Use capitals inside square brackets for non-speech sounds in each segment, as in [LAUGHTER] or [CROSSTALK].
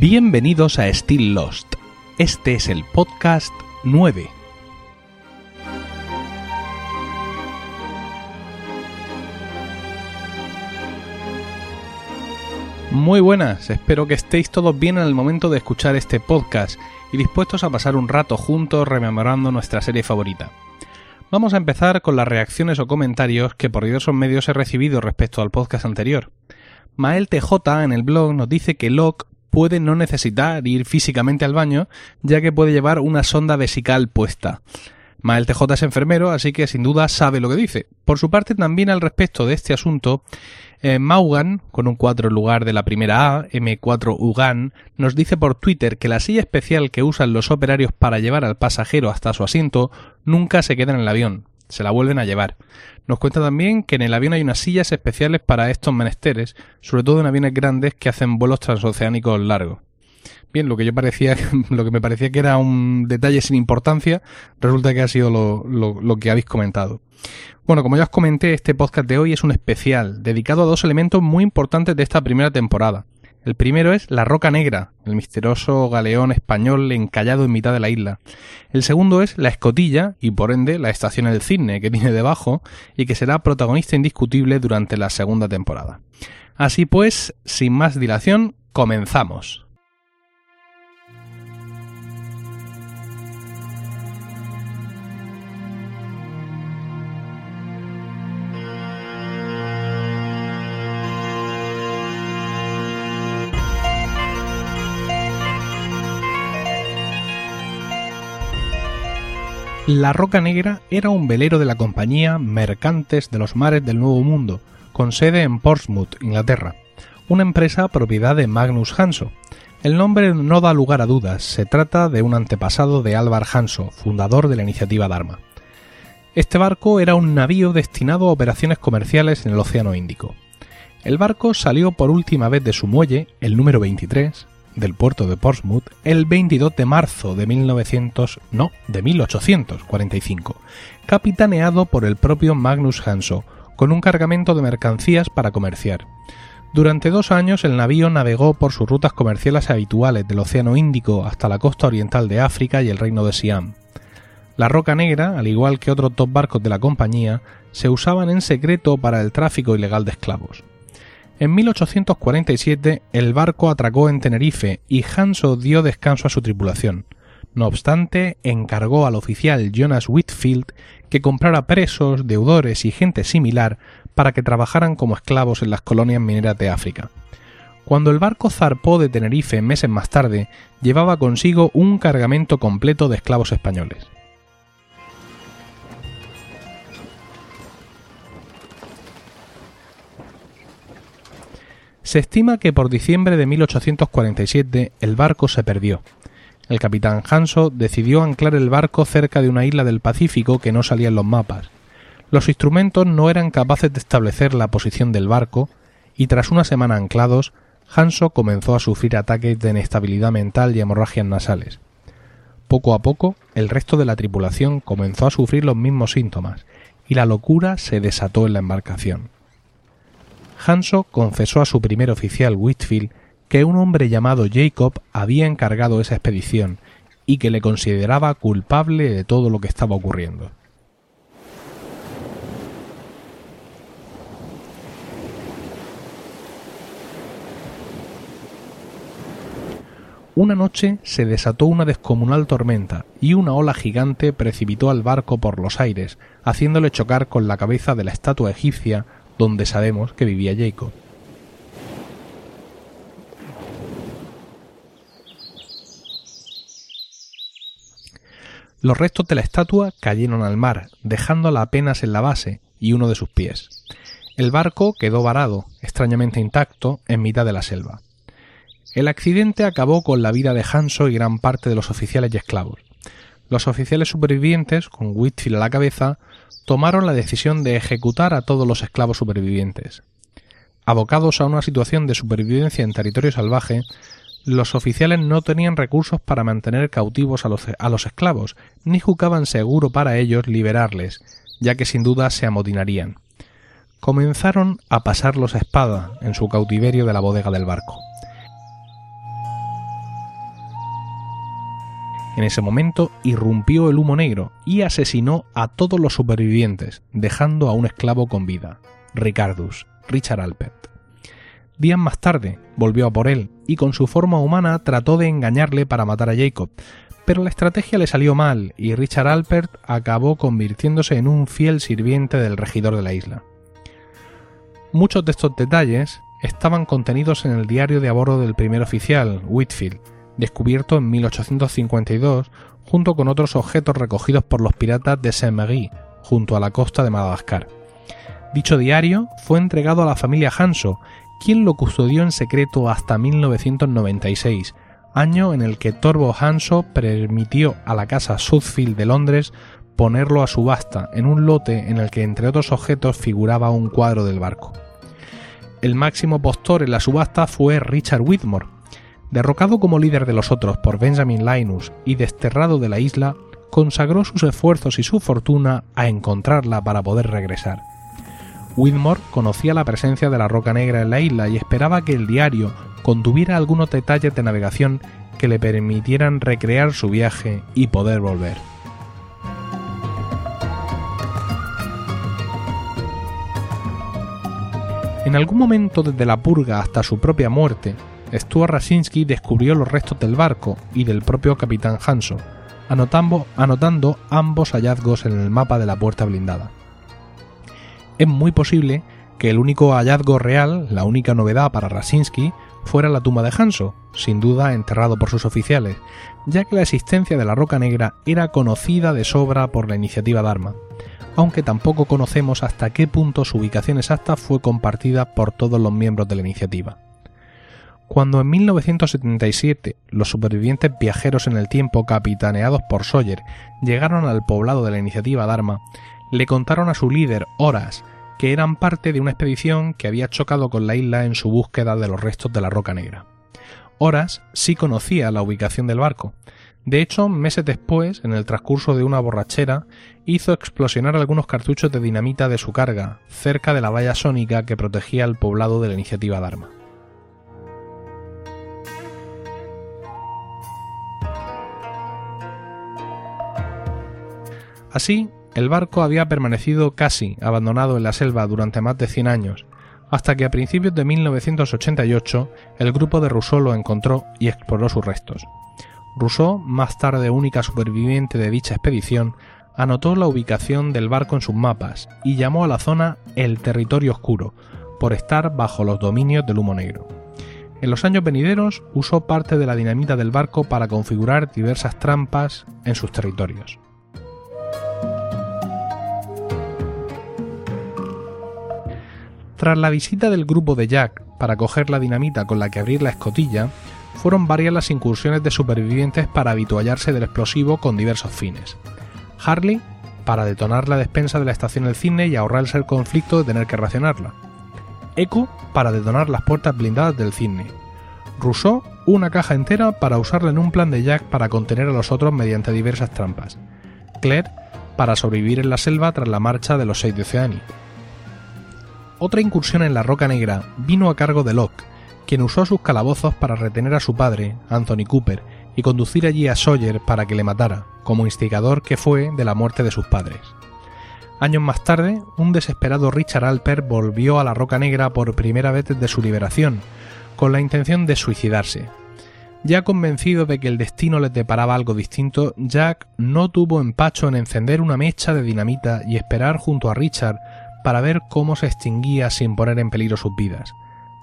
Bienvenidos a Still Lost. Este es el podcast 9. Muy buenas, espero que estéis todos bien en el momento de escuchar este podcast y dispuestos a pasar un rato juntos rememorando nuestra serie favorita. Vamos a empezar con las reacciones o comentarios que por diversos medios he recibido respecto al podcast anterior. Mael TJ en el blog nos dice que Locke puede no necesitar ir físicamente al baño, ya que puede llevar una sonda vesical puesta. Mael TJ es enfermero, así que sin duda sabe lo que dice. Por su parte, también al respecto de este asunto, eh, Maugan, con un 4 en lugar de la primera A, M4 Ugan, nos dice por Twitter que la silla especial que usan los operarios para llevar al pasajero hasta su asiento nunca se queda en el avión, se la vuelven a llevar. Nos cuenta también que en el avión hay unas sillas especiales para estos menesteres, sobre todo en aviones grandes que hacen vuelos transoceánicos largos. Bien, lo que yo parecía, [LAUGHS] lo que me parecía que era un detalle sin importancia, resulta que ha sido lo, lo que habéis comentado. Bueno, como ya os comenté, este podcast de hoy es un especial dedicado a dos elementos muy importantes de esta primera temporada. El primero es la Roca Negra, el misterioso galeón español encallado en mitad de la isla. El segundo es la escotilla y por ende la estación del cisne que [LAUGHS] tiene debajo y que será protagonista indiscutible durante la segunda temporada. Así pues, sin más dilación, comenzamos. La Roca Negra era un velero de la compañía Mercantes de los Mares del Nuevo Mundo, con sede en Portsmouth, Inglaterra, una empresa propiedad de Magnus Hanso. El nombre no da lugar a dudas, se trata de un antepasado de Álvar Hanso, fundador de la iniciativa Dharma. Este barco era un navío destinado a operaciones comerciales en el Océano Índico. El barco salió por última vez de su muelle, el número 23, del puerto de Portsmouth el 22 de marzo de 1900, no, de 1845, capitaneado por el propio Magnus Hanso, con un cargamento de mercancías para comerciar. Durante dos años el navío navegó por sus rutas comerciales habituales del Océano Índico hasta la costa oriental de África y el reino de Siam. La Roca Negra, al igual que otros dos barcos de la compañía, se usaban en secreto para el tráfico ilegal de esclavos. En 1847 el barco atracó en Tenerife y Hanso dio descanso a su tripulación. No obstante, encargó al oficial Jonas Whitfield que comprara presos, deudores y gente similar para que trabajaran como esclavos en las colonias mineras de África. Cuando el barco zarpó de Tenerife meses más tarde, llevaba consigo un cargamento completo de esclavos españoles. Se estima que por diciembre de 1847 el barco se perdió. El capitán Hanso decidió anclar el barco cerca de una isla del Pacífico que no salía en los mapas. Los instrumentos no eran capaces de establecer la posición del barco y tras una semana anclados, Hanso comenzó a sufrir ataques de inestabilidad mental y hemorragias nasales. Poco a poco, el resto de la tripulación comenzó a sufrir los mismos síntomas y la locura se desató en la embarcación. Hanso confesó a su primer oficial Whitfield que un hombre llamado Jacob había encargado esa expedición y que le consideraba culpable de todo lo que estaba ocurriendo. Una noche se desató una descomunal tormenta y una ola gigante precipitó al barco por los aires, haciéndole chocar con la cabeza de la estatua egipcia donde sabemos que vivía Jacob. Los restos de la estatua cayeron al mar, dejándola apenas en la base y uno de sus pies. El barco quedó varado, extrañamente intacto, en mitad de la selva. El accidente acabó con la vida de Hanso y gran parte de los oficiales y esclavos. Los oficiales supervivientes, con Whitfield a la cabeza, tomaron la decisión de ejecutar a todos los esclavos supervivientes. Abocados a una situación de supervivencia en territorio salvaje, los oficiales no tenían recursos para mantener cautivos a los, esclavos, ni juzgaban seguro para ellos liberarles, ya que sin duda se amotinarían. Comenzaron a pasarlos a espada en su cautiverio de la bodega del barco. En ese momento irrumpió el humo negro y asesinó a todos los supervivientes, dejando a un esclavo con vida, Ricardus, Richard Alpert. Días más tarde volvió a por él y con su forma humana trató de engañarle para matar a Jacob, pero la estrategia le salió mal y Richard Alpert acabó convirtiéndose en un fiel sirviente del regidor de la isla. Muchos de estos detalles estaban contenidos en el diario de a bordo del primer oficial, Whitfield, descubierto en 1852 junto con otros objetos recogidos por los piratas de Saint-Marie, junto a la costa de Madagascar. Dicho diario fue entregado a la familia Hanso, quien lo custodió en secreto hasta 1996, año en el que Torbo Hanso permitió a la casa Sudfield de Londres ponerlo a subasta en un lote en el que entre otros objetos figuraba un cuadro del barco. El máximo postor en la subasta fue Richard Whitmore, derrocado como líder de los otros por Benjamin Linus y desterrado de la isla, consagró sus esfuerzos y su fortuna a encontrarla para poder regresar. Whitmore conocía la presencia de la roca negra en la isla y esperaba que el diario contuviera algunos detalles de navegación que le permitieran recrear su viaje y poder volver. En algún momento desde la purga hasta su propia muerte, Stuart Rasinski descubrió los restos del barco y del propio capitán Hanso, anotando, anotando ambos hallazgos en el mapa de la puerta blindada. Es muy posible que el único hallazgo real, la única novedad para Rasinski, fuera la tumba de Hanso, sin duda enterrado por sus oficiales, ya que la existencia de la Roca Negra era conocida de sobra por la iniciativa Dharma, aunque tampoco conocemos hasta qué punto su ubicación exacta fue compartida por todos los miembros de la iniciativa. Cuando en 1977 los supervivientes viajeros en el tiempo capitaneados por Sawyer llegaron al poblado de la iniciativa Dharma, le contaron a su líder, Horas, que eran parte de una expedición que había chocado con la isla en su búsqueda de los restos de la Roca Negra. Horas sí conocía la ubicación del barco. De hecho, meses después, en el transcurso de una borrachera, hizo explosionar algunos cartuchos de dinamita de su carga, cerca de la valla sónica que protegía el poblado de la iniciativa Dharma. Así, el barco había permanecido casi abandonado en la selva durante más de 100 años, hasta que a principios de 1988 el grupo de Rousseau lo encontró y exploró sus restos. Rousseau, más tarde única superviviente de dicha expedición, anotó la ubicación del barco en sus mapas y llamó a la zona el territorio oscuro, por estar bajo los dominios del humo negro. En los años venideros usó parte de la dinamita del barco para configurar diversas trampas en sus territorios. Tras la visita del grupo de Jack para coger la dinamita con la que abrir la escotilla, fueron varias las incursiones de supervivientes para habituallarse del explosivo con diversos fines. Harley, para detonar la despensa de la estación del cine y ahorrarse el conflicto de tener que racionarla. Echo, para detonar las puertas blindadas del cine. Rousseau, una caja entera para usarla en un plan de Jack para contener a los otros mediante diversas trampas. Claire, para sobrevivir en la selva tras la marcha de los seis de Oceani. Otra incursión en la Roca Negra vino a cargo de Locke, quien usó sus calabozos para retener a su padre, Anthony Cooper, y conducir allí a Sawyer para que le matara, como instigador que fue de la muerte de sus padres. Años más tarde, un desesperado Richard Alper volvió a la Roca Negra por primera vez desde su liberación, con la intención de suicidarse. Ya convencido de que el destino le deparaba algo distinto, Jack no tuvo empacho en encender una mecha de dinamita y esperar junto a Richard para ver cómo se extinguía sin poner en peligro sus vidas.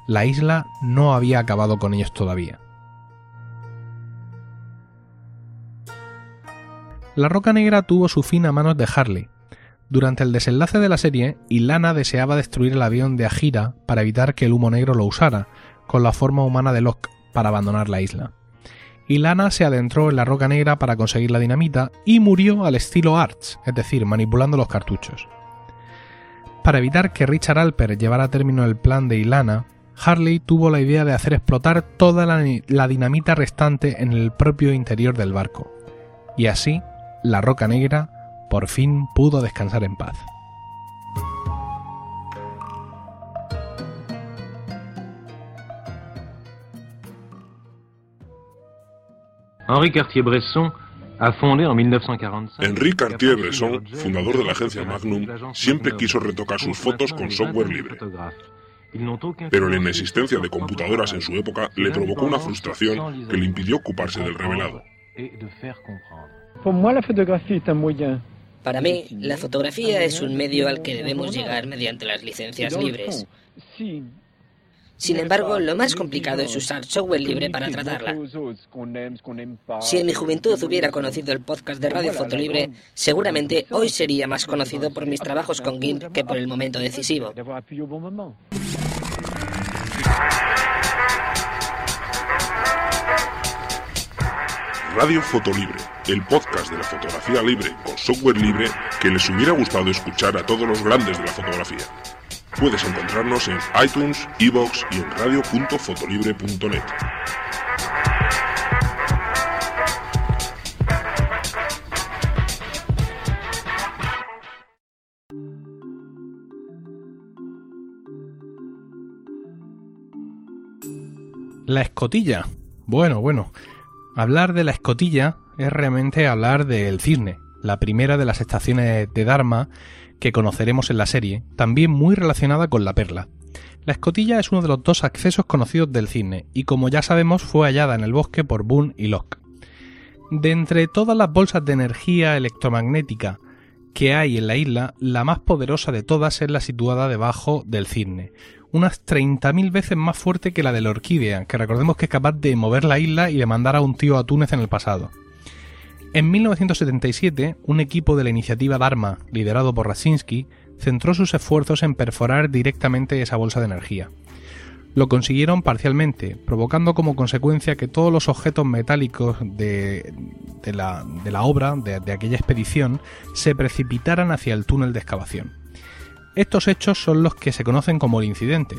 La isla no había acabado con ellos todavía. La Roca Negra tuvo su fin a manos de Harley. Durante el desenlace de la serie, Ilana deseaba destruir el avión de Ajira para evitar que el humo negro lo usara, con la forma humana de Locke, para abandonar la isla. Ilana se adentró en la Roca Negra para conseguir la dinamita y murió al estilo Arch, es decir, manipulando los cartuchos. Para evitar que Richard Alper llevara a término el plan de Ilana, Harley tuvo la idea de hacer explotar toda la, dinamita restante en el propio interior del barco. Y así, la Roca Negra por fin pudo descansar en paz. Henri Cartier-Bresson Henri Cartier-Bresson, fundador de la agencia Magnum, siempre quiso retocar sus fotos con software libre. Pero la inexistencia de computadoras en su época le provocó una frustración que le impidió ocuparse del revelado. Para mí, la fotografía es un medio al que debemos llegar mediante las licencias libres. Sin embargo, lo más complicado es usar software libre para tratarla. Si en mi juventud hubiera conocido el podcast de Radio Foto Libre, seguramente hoy sería más conocido por mis trabajos con GIMP que por el momento decisivo. Radio Fotolibre, el podcast de la fotografía libre con software libre que les hubiera gustado escuchar a todos los grandes de la fotografía. Puedes encontrarnos en iTunes, Evox y en radio.fotolibre.net. La escotilla. Bueno, bueno. Hablar de la escotilla es realmente hablar del cisne, la primera de las estaciones de Dharma que conoceremos en la serie, también muy relacionada con la perla. La escotilla es uno de los dos accesos conocidos del cisne, y como ya sabemos fue hallada en el bosque por Boone y Locke. De entre todas las bolsas de energía electromagnética que hay en la isla, la más poderosa de todas es la situada debajo del cisne, unas 30.000 veces más fuerte que la de la orquídea, que recordemos que es capaz de mover la isla y de mandar a un tío a Túnez en el pasado. En 1977, un equipo de la iniciativa Dharma, liderado por Raczynski, centró sus esfuerzos en perforar directamente esa bolsa de energía. Lo consiguieron parcialmente, provocando como consecuencia que todos los objetos metálicos de, la, obra, de, de aquella expedición, se precipitaran hacia el túnel de excavación. Estos hechos son los que se conocen como el incidente.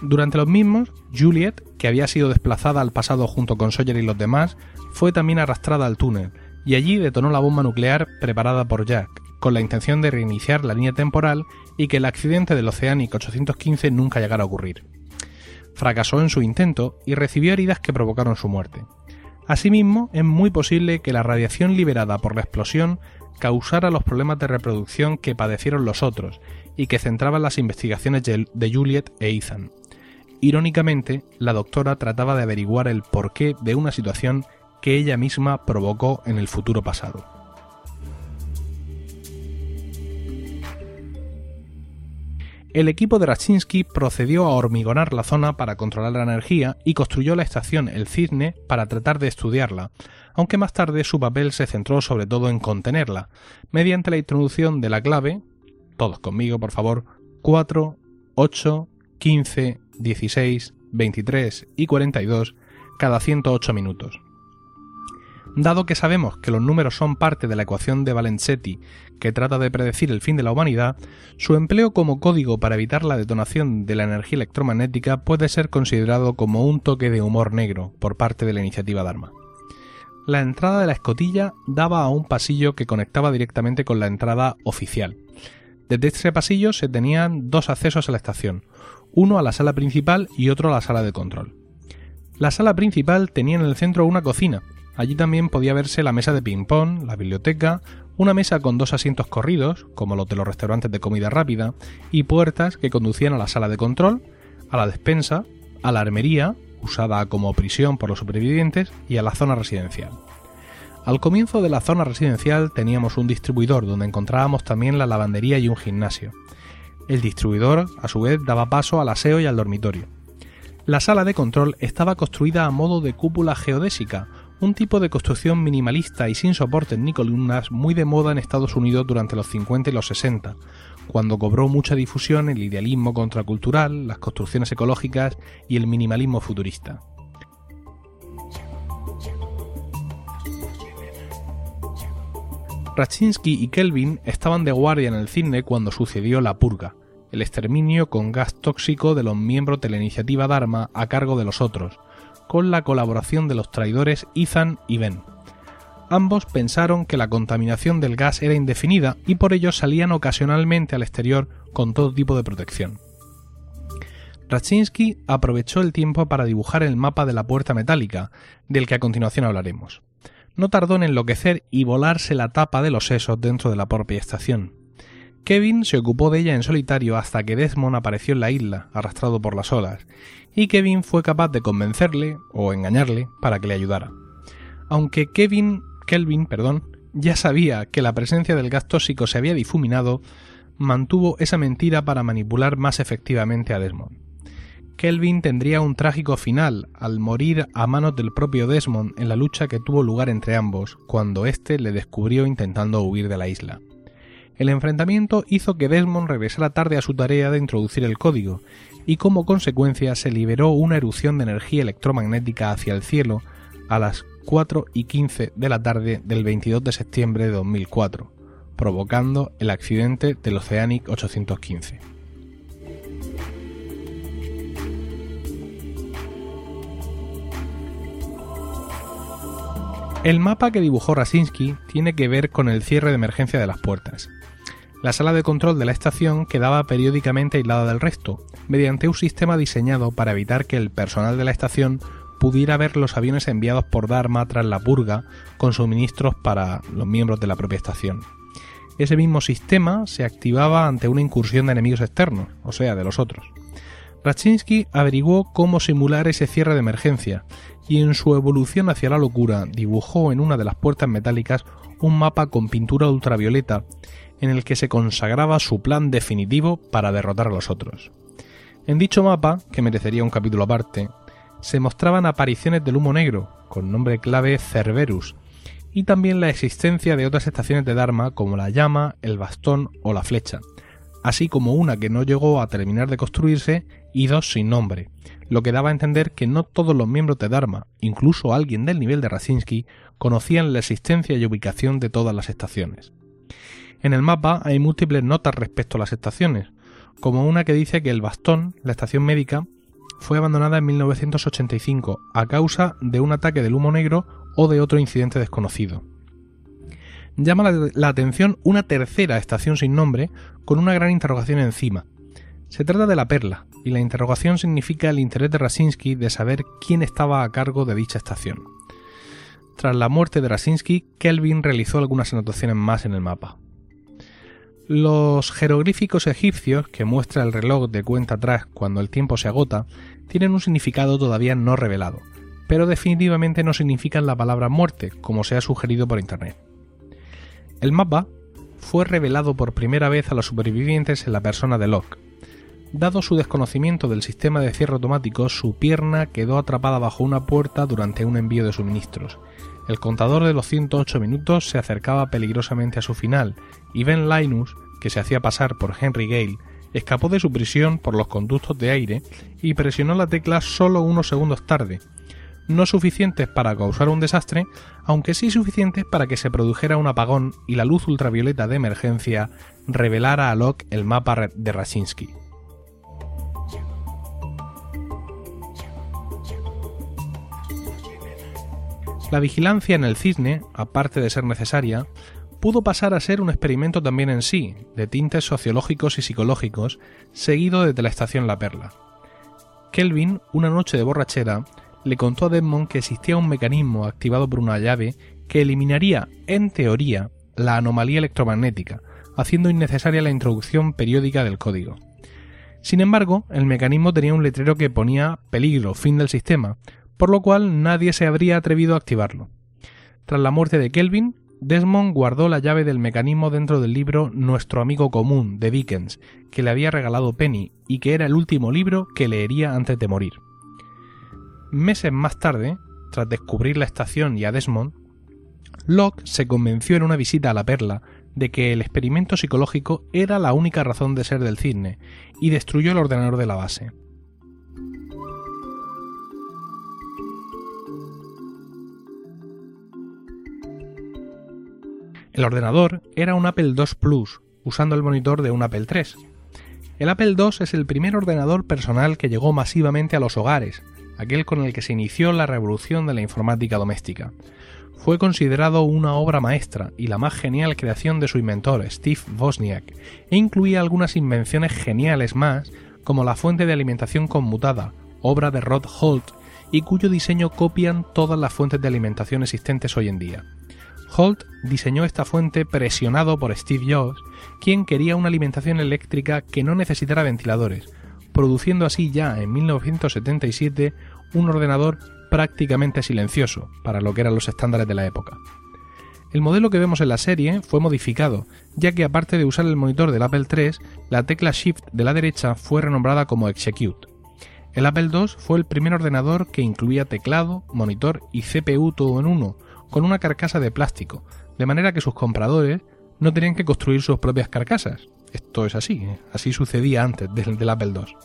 Durante los mismos, Juliet, que había sido desplazada al pasado junto con Sawyer y los demás, fue también arrastrada al túnel, y allí detonó la bomba nuclear preparada por Jack, con la intención de reiniciar la línea temporal y que el accidente del Oceanic 815 nunca llegara a ocurrir. Fracasó en su intento y recibió heridas que provocaron su muerte. Asimismo, es muy posible que la radiación liberada por la explosión causara los problemas de reproducción que padecieron los otros y que centraban las investigaciones de Juliet e Ethan. Irónicamente, la doctora trataba de averiguar el porqué de una situación que ella misma provocó en el futuro pasado. El equipo de Raczynski procedió a hormigonar la zona para controlar la energía y construyó la estación El Cisne para tratar de estudiarla, aunque más tarde su papel se centró sobre todo en contenerla, mediante la introducción de la clave, todos conmigo por favor, 4, 8, 15, 16, 23 y 42 cada 108 minutos. Dado que sabemos que los números son parte de la ecuación de Valenzetti que trata de predecir el fin de la humanidad, su empleo como código para evitar la detonación de la energía electromagnética puede ser considerado como un toque de humor negro por parte de la iniciativa Dharma. La entrada de la escotilla daba a un pasillo que conectaba directamente con la entrada oficial. Desde este pasillo se tenían dos accesos a la estación, uno a la sala principal y otro a la sala de control. La sala principal tenía en el centro una cocina, Allí también podía verse la mesa de ping-pong, la biblioteca, una mesa con dos asientos corridos, como los de los restaurantes de comida rápida, y puertas que conducían a la sala de control, a la despensa, a la armería, usada como prisión por los supervivientes, y a la zona residencial. Al comienzo de la zona residencial teníamos un distribuidor donde encontrábamos también la lavandería y un gimnasio. El distribuidor, a su vez, daba paso al aseo y al dormitorio. La sala de control estaba construida a modo de cúpula geodésica, un tipo de construcción minimalista y sin soportes ni columnas muy de moda en Estados Unidos durante los 50 y los 60, cuando cobró mucha difusión el idealismo contracultural, las construcciones ecológicas y el minimalismo futurista. Raczynski y Kelvin estaban de guardia en el cine cuando sucedió la purga, el exterminio con gas tóxico de los miembros de la iniciativa Dharma a cargo de los otros, con la colaboración de los traidores Ethan y Ben. Ambos pensaron que la contaminación del gas era indefinida y por ello salían ocasionalmente al exterior con todo tipo de protección. Raczynski aprovechó el tiempo para dibujar el mapa de la puerta metálica, del que a continuación hablaremos. no tardó en enloquecer y volarse la tapa de los sesos dentro de la propia estación. Kevin se ocupó de ella en solitario hasta que Desmond apareció en la isla, arrastrado por las olas, y Kevin fue capaz de convencerle o engañarle para que le ayudara. Aunque Kevin, Kelvin, perdón, ya sabía que la presencia del gas tóxico se había difuminado, mantuvo esa mentira para manipular más efectivamente a Desmond. Kelvin tendría un trágico final al morir a manos del propio Desmond en la lucha que tuvo lugar entre ambos, cuando éste le descubrió intentando huir de la isla. El enfrentamiento hizo que Desmond regresara tarde a su tarea de introducir el código, y como consecuencia se liberó una erupción de energía electromagnética hacia el cielo a las 4 y 15 de la tarde del 22 de septiembre de 2004, provocando el accidente del Oceanic 815. El mapa que dibujó Rasinski tiene que ver con el cierre de emergencia de las puertas. La sala de control de la estación quedaba periódicamente aislada del resto, mediante un sistema diseñado para evitar que el personal de la estación pudiera ver los aviones enviados por Dharma tras la purga con suministros para los miembros de la propia estación. Ese mismo sistema se activaba ante una incursión de enemigos externos, o sea, de los otros. Raczynski averiguó cómo simular ese cierre de emergencia y en su evolución hacia la locura dibujó en una de las puertas metálicas un mapa con pintura ultravioleta en el que se consagraba su plan definitivo para derrotar a los otros. En dicho mapa, que merecería un capítulo aparte, se mostraban apariciones del humo negro, con nombre clave Cerberus, y también la existencia de otras estaciones de Dharma como la llama, el bastón o la flecha, así como una que no llegó a terminar de construirse y dos sin nombre, lo que daba a entender que no todos los miembros de Dharma, incluso alguien del nivel de Raczynski, conocían la existencia y ubicación de todas las estaciones. En el mapa hay múltiples notas respecto a las estaciones, como una que dice que el Bastón, la estación médica, fue abandonada en 1985 a causa de un ataque del humo negro o de otro incidente desconocido llama la, atención una tercera estación sin nombre con una gran interrogación encima. Se trata de la perla, y la interrogación significa el interés de Raczynski de saber quién estaba a cargo de dicha estación. Tras la muerte de Raczynski, Kelvin realizó algunas anotaciones más en el mapa. Los jeroglíficos egipcios, que muestra el reloj de cuenta atrás cuando el tiempo se agota, tienen un significado todavía no revelado, pero definitivamente no significan la palabra muerte, como se ha sugerido por internet. El mapa fue revelado por primera vez a los supervivientes en la persona de Locke. Dado su desconocimiento del sistema de cierre automático, su pierna quedó atrapada bajo una puerta durante un envío de suministros. El contador de los 108 minutos se acercaba peligrosamente a su final, y Ben Linus, que se hacía pasar por Henry Gale, escapó de su prisión por los conductos de aire y presionó la tecla solo unos segundos tarde, no suficientes para causar un desastre, aunque sí suficientes para que se produjera un apagón y la luz ultravioleta de emergencia revelara a Locke el mapa de Raczynski. La vigilancia en el cisne, aparte de ser necesaria, pudo pasar a ser un experimento también en sí, de tintes sociológicos y psicológicos, seguido desde la estación La Perla. Kelvin, una noche de borrachera, le contó a Desmond que existía un mecanismo activado por una llave que eliminaría, en teoría, la anomalía electromagnética, haciendo innecesaria la introducción periódica del código. Sin embargo, el mecanismo tenía un letrero que ponía peligro, fin del sistema, por lo cual nadie se habría atrevido a activarlo. Tras la muerte de Kelvin, Desmond guardó la llave del mecanismo dentro del libro Nuestro amigo común de Dickens, que le había regalado Penny y que era el último libro que leería antes de morir. Meses más tarde, tras descubrir la estación y a Desmond, Locke se convenció en una visita a la perla de que el experimento psicológico era la única razón de ser del cisne y destruyó el ordenador de la base. El ordenador era un Apple II Plus, usando el monitor de un Apple III. El Apple II es el primer ordenador personal que llegó masivamente a los hogares, aquel con el que se inició la revolución de la informática doméstica. Fue considerado una obra maestra y la más genial creación de su inventor, Steve Wozniak, e incluía algunas invenciones geniales más, como la fuente de alimentación conmutada, obra de Rod Holt, y cuyo diseño copian todas las fuentes de alimentación existentes hoy en día. Holt diseñó esta fuente presionado por Steve Jobs, quien quería una alimentación eléctrica que no necesitara ventiladores, produciendo así ya en 1977 un ordenador prácticamente silencioso para lo que eran los estándares de la época. El modelo que vemos en la serie fue modificado, ya que aparte de usar el monitor del Apple III, la tecla Shift de la derecha fue renombrada como Execute. El Apple II fue el primer ordenador que incluía teclado, monitor y CPU todo en uno, con una carcasa de plástico, de manera que sus compradores no tenían que construir sus propias carcasas. Esto es así, ¿eh? así sucedía antes del, Apple II.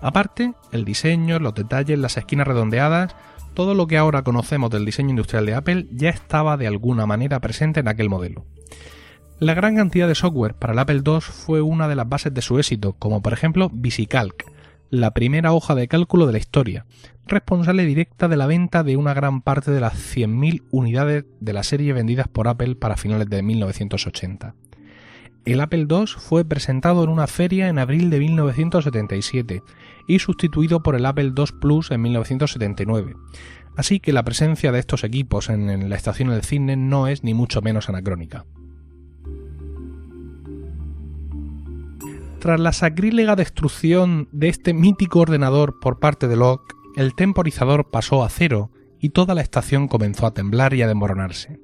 Aparte, el diseño, los detalles, las esquinas redondeadas, todo lo que ahora conocemos del diseño industrial de Apple ya estaba de alguna manera presente en aquel modelo. La gran cantidad de software para el Apple II fue una de las bases de su éxito, como por ejemplo VisiCalc, la primera hoja de cálculo de la historia, responsable directa de la venta de una gran parte de las 100.000 unidades de la serie vendidas por Apple para finales de 1980. El Apple II fue presentado en una feria en abril de 1977 y sustituido por el Apple II Plus en 1979, así que la presencia de estos equipos en la estación del cine no es ni mucho menos anacrónica. Tras la sacrílega destrucción de este mítico ordenador por parte de Locke, el temporizador pasó a cero y toda la estación comenzó a temblar y a desmoronarse.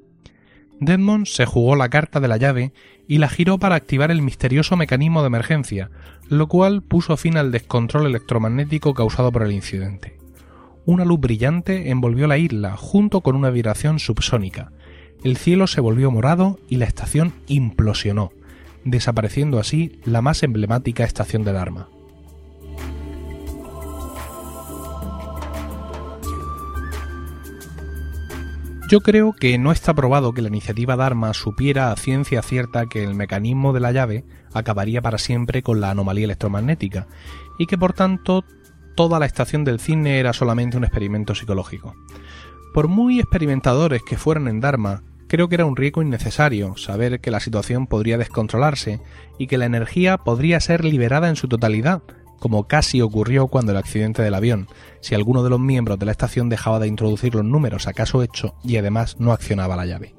Desmond se jugó la carta de la llave y la giró para activar el misterioso mecanismo de emergencia, lo cual puso fin al descontrol electromagnético causado por el incidente. Una luz brillante envolvió la isla junto con una vibración subsónica. El cielo se volvió morado y la estación implosionó, desapareciendo así la más emblemática estación de Dharma. Yo creo que no está probado que la iniciativa Dharma supiera a ciencia cierta que el mecanismo de la llave acabaría para siempre con la anomalía electromagnética y que por tanto toda la estación del cine era solamente un experimento psicológico. Por muy experimentadores que fueran en Dharma, Creo que era un riesgo innecesario saber que la situación podría descontrolarse y que la energía podría ser liberada en su totalidad, como casi ocurrió cuando el accidente del avión, si alguno de los miembros de la estación dejaba de introducir los números acaso hecho y además no accionaba la llave.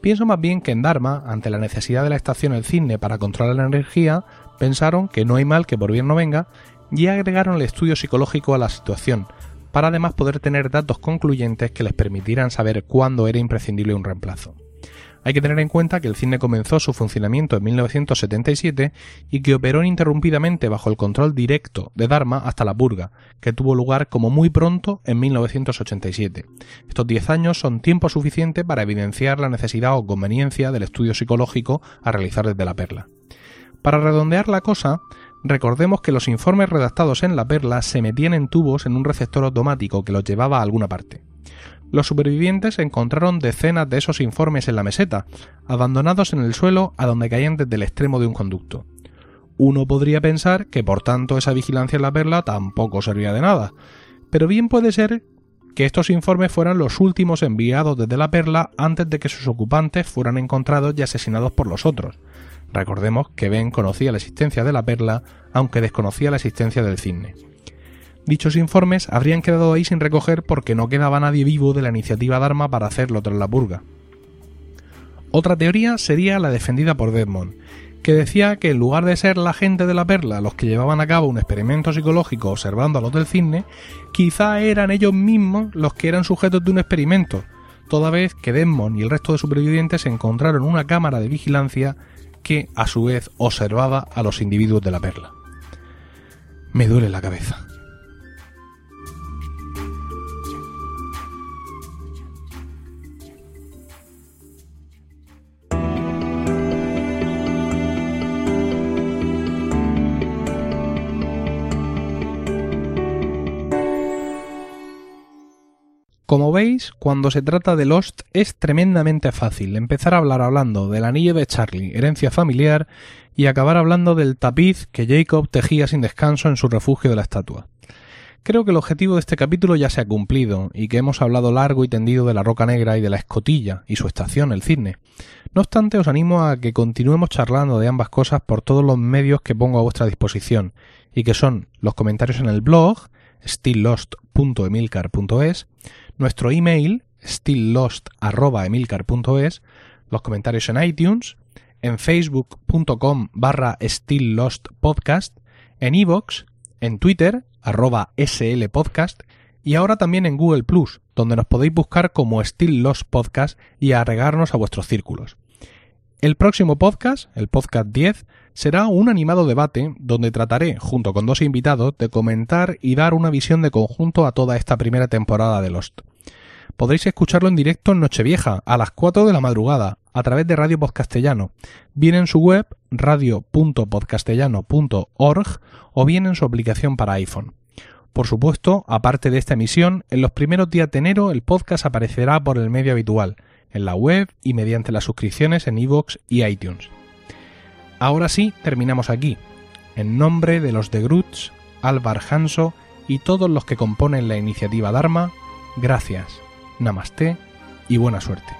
Pienso más bien que en Dharma, ante la necesidad de la estación El Cisne para controlar la energía, pensaron que no hay mal que por bien no venga y agregaron el estudio psicológico a la situación, para además poder tener datos concluyentes que les permitieran saber cuándo era imprescindible un reemplazo. Hay que tener en cuenta que el cine comenzó su funcionamiento en 1977 y que operó ininterrumpidamente bajo el control directo de Dharma hasta la purga, que tuvo lugar como muy pronto en 1987. Estos 10 años son tiempo suficiente para evidenciar la necesidad o conveniencia del estudio psicológico a realizar desde la perla. Para redondear la cosa, Recordemos que los informes redactados en la perla se metían en tubos en un receptor automático que los llevaba a alguna parte. Los supervivientes encontraron decenas de esos informes en la meseta, abandonados en el suelo a donde caían desde el extremo de un conducto. Uno podría pensar que por tanto esa vigilancia en la perla tampoco servía de nada, pero bien puede ser que estos informes fueran los últimos enviados desde la perla antes de que sus ocupantes fueran encontrados y asesinados por los otros, Recordemos que Ben conocía la existencia de la perla, aunque desconocía la existencia del cisne. Dichos informes habrían quedado ahí sin recoger porque no quedaba nadie vivo de la iniciativa Dharma para hacerlo tras la purga. Otra teoría sería la defendida por Desmond, que decía que en lugar de ser la gente de la perla los que llevaban a cabo un experimento psicológico observando a los del cisne, quizá eran ellos mismos los que eran sujetos de un experimento, toda vez que Desmond y el resto de supervivientes encontraron una cámara de vigilancia que a su vez observaba a los individuos de la perla. Me duele la cabeza. Como veis, cuando se trata de Lost es tremendamente fácil empezar a hablar hablando del anillo de Charlie, herencia familiar, y acabar hablando del tapiz que Jacob tejía sin descanso en su refugio de la estatua. Creo que el objetivo de este capítulo ya se ha cumplido y que hemos hablado largo y tendido de la roca negra y de la escotilla y su estación, el cisne. No obstante, os animo a que continuemos charlando de ambas cosas por todos los medios que pongo a vuestra disposición y que son los comentarios en el blog, stilllost.emilcar.es, nuestro email stilllost.emilcar.es, los comentarios en iTunes, en facebook.com barra stilllostpodcast, en iVoox, en Twitter, arroba slpodcast, y ahora también en Google Plus, donde nos podéis buscar como Still Lost Podcast y agregarnos a vuestros círculos. El próximo podcast, el podcast 10, será un animado debate donde trataré, junto con dos invitados, de comentar y dar una visión de conjunto a toda esta primera temporada de Lost. Podréis escucharlo en directo en Nochevieja, a las 4 de la madrugada, a través de Radio Podcastellano, bien en su web radio.podcastellano.org o bien en su aplicación para iPhone. Por supuesto, aparte de esta emisión, en los primeros días de enero el podcast aparecerá por el medio habitual, en la web y mediante las suscripciones en iVoox y iTunes. Ahora sí, terminamos aquí. En nombre de los de Grutz, Álvar Hanso y todos los que componen la iniciativa Dharma, gracias, namaste y buena suerte.